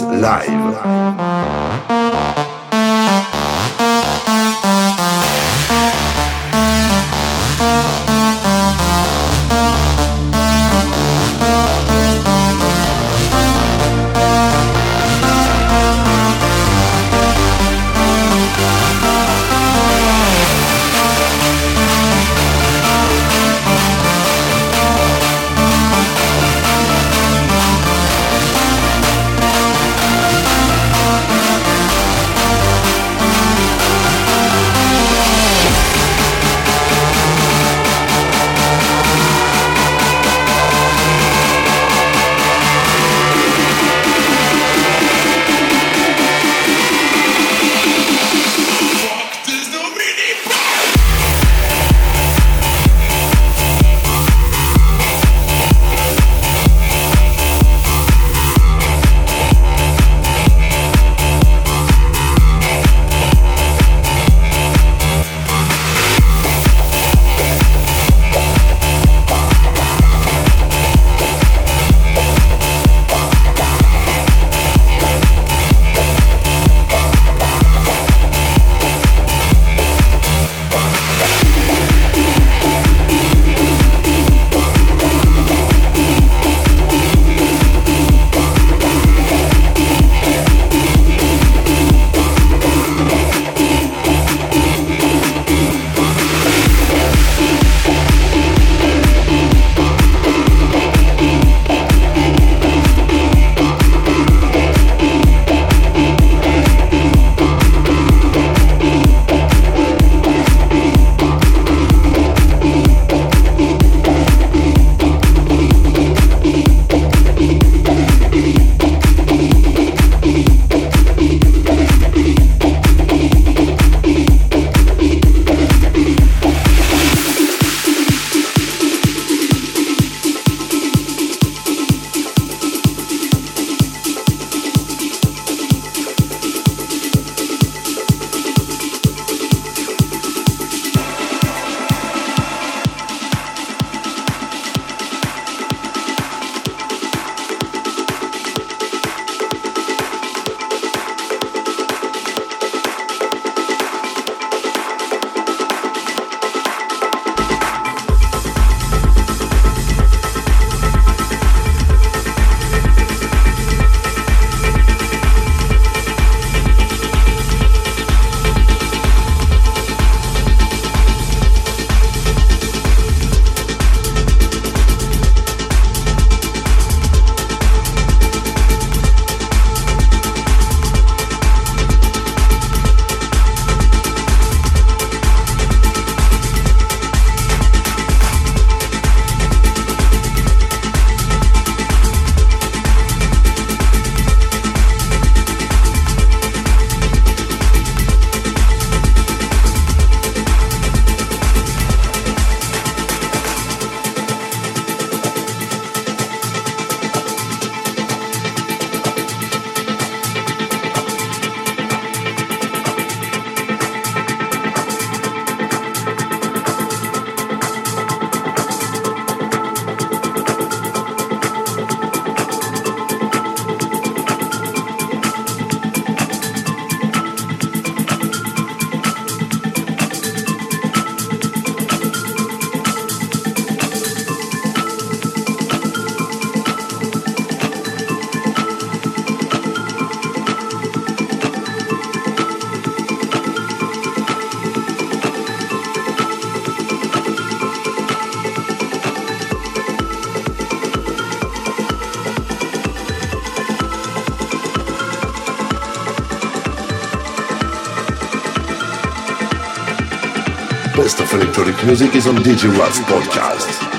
Live. Best of electronic music is on DJ Ralph Podcast.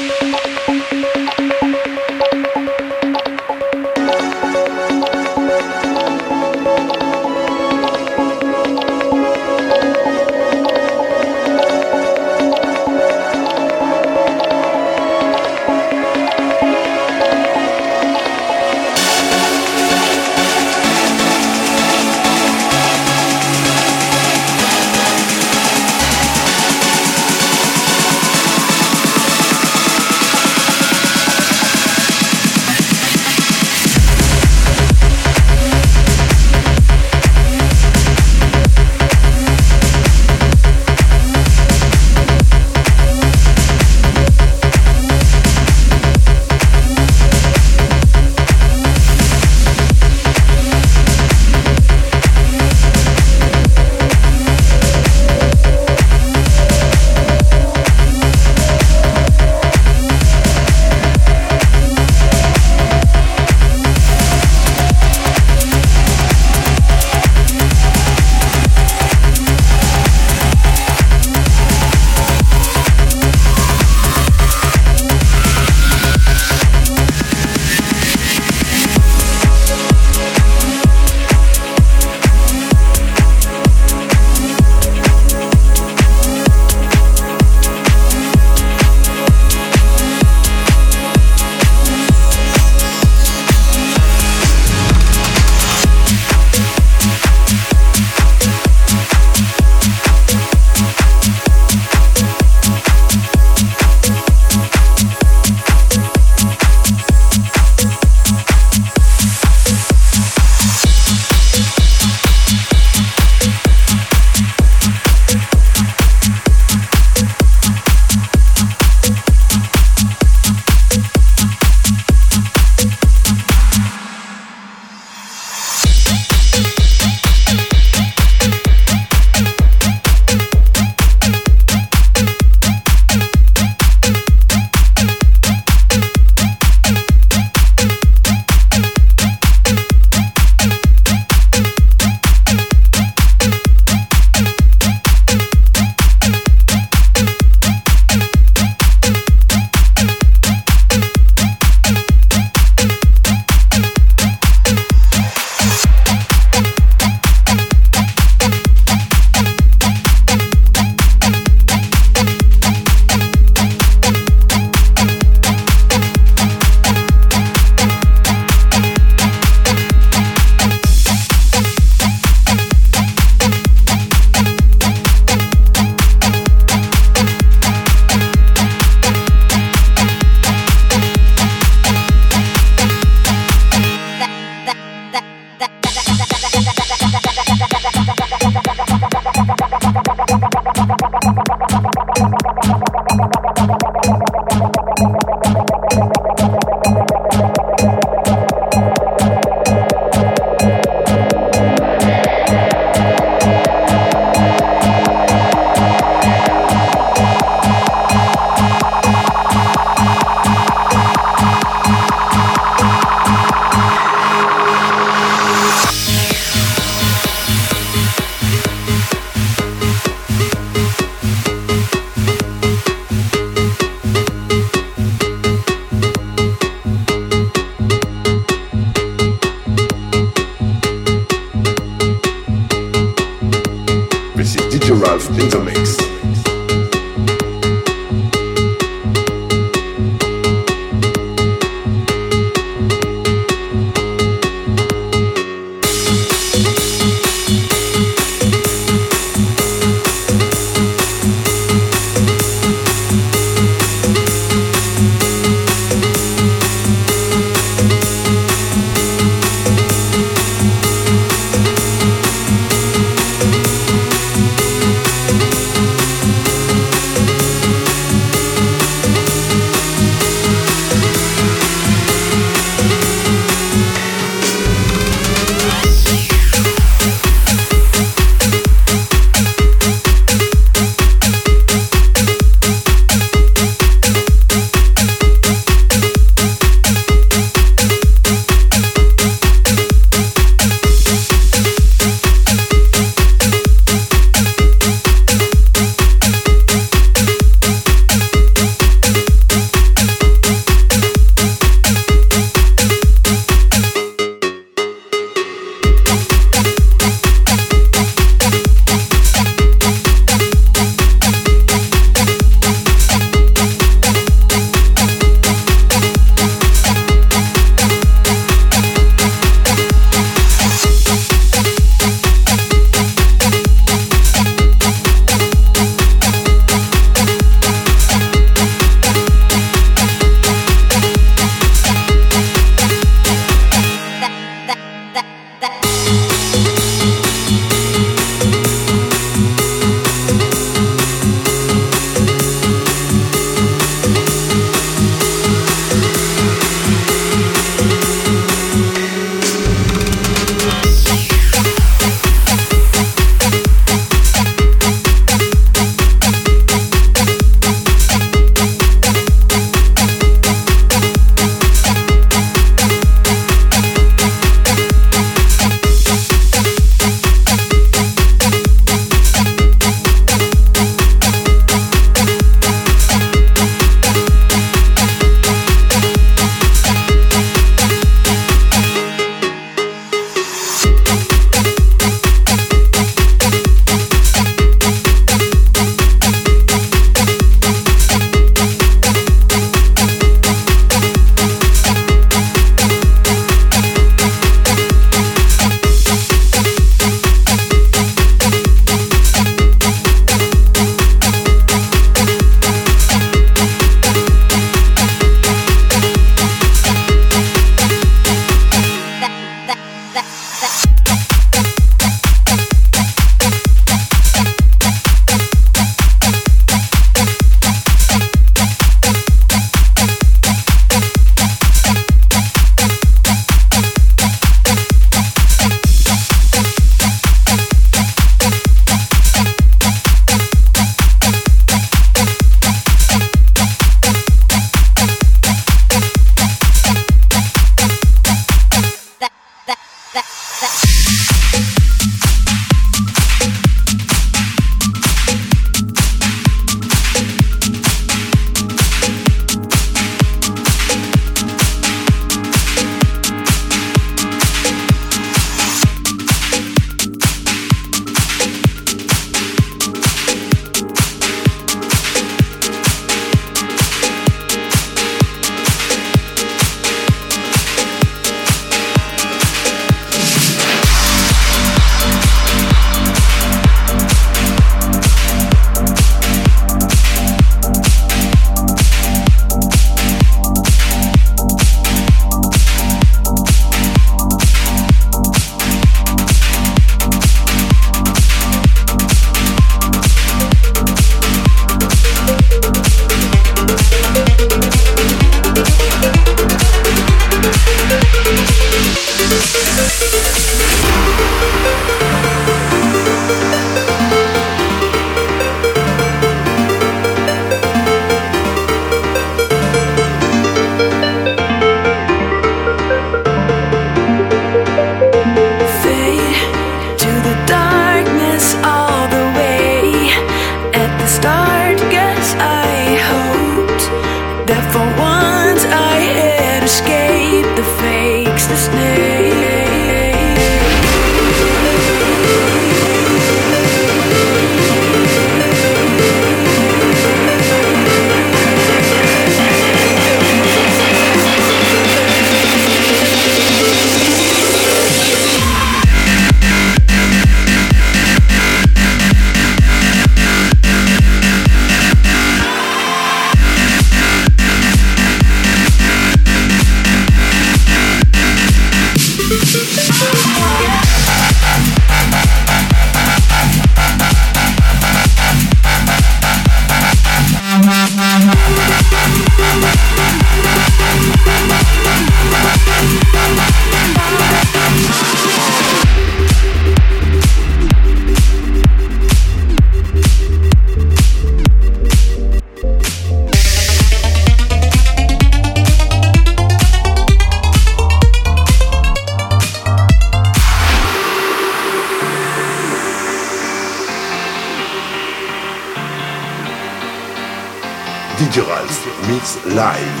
DJ Ralph Mix Live.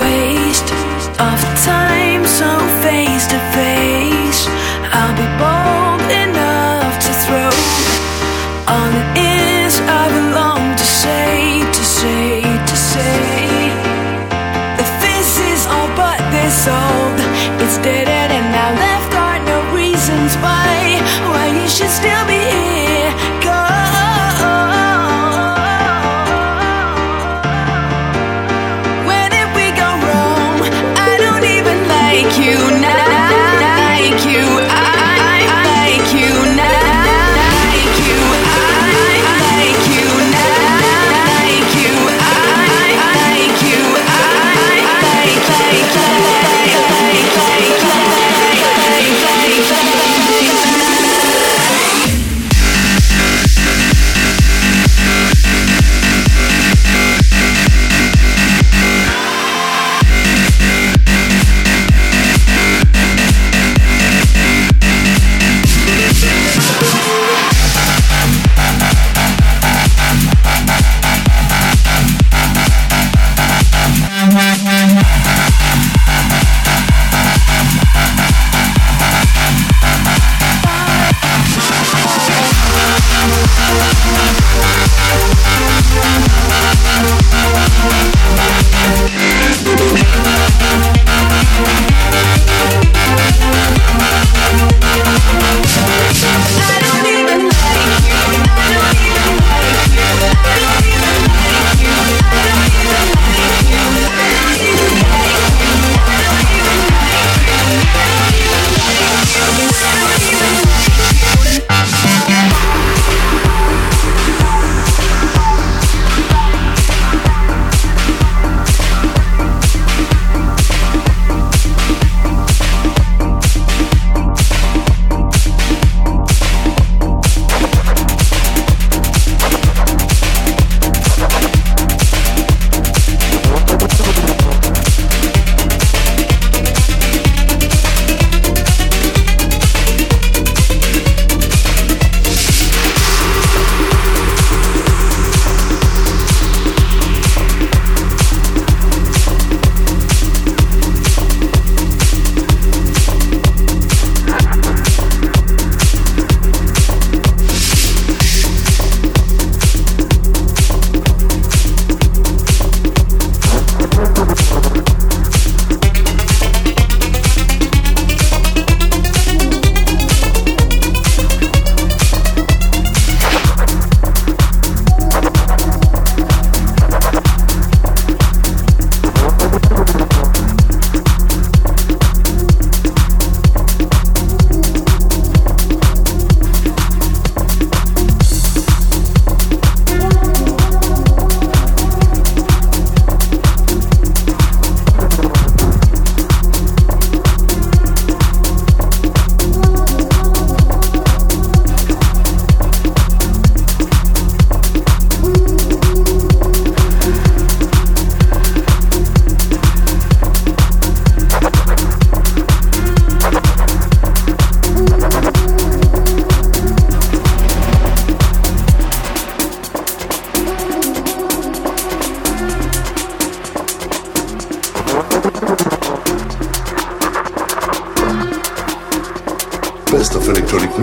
Waste of time, so face to face, I'll be born.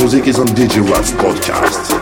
music is on DJ Ralph Podcast.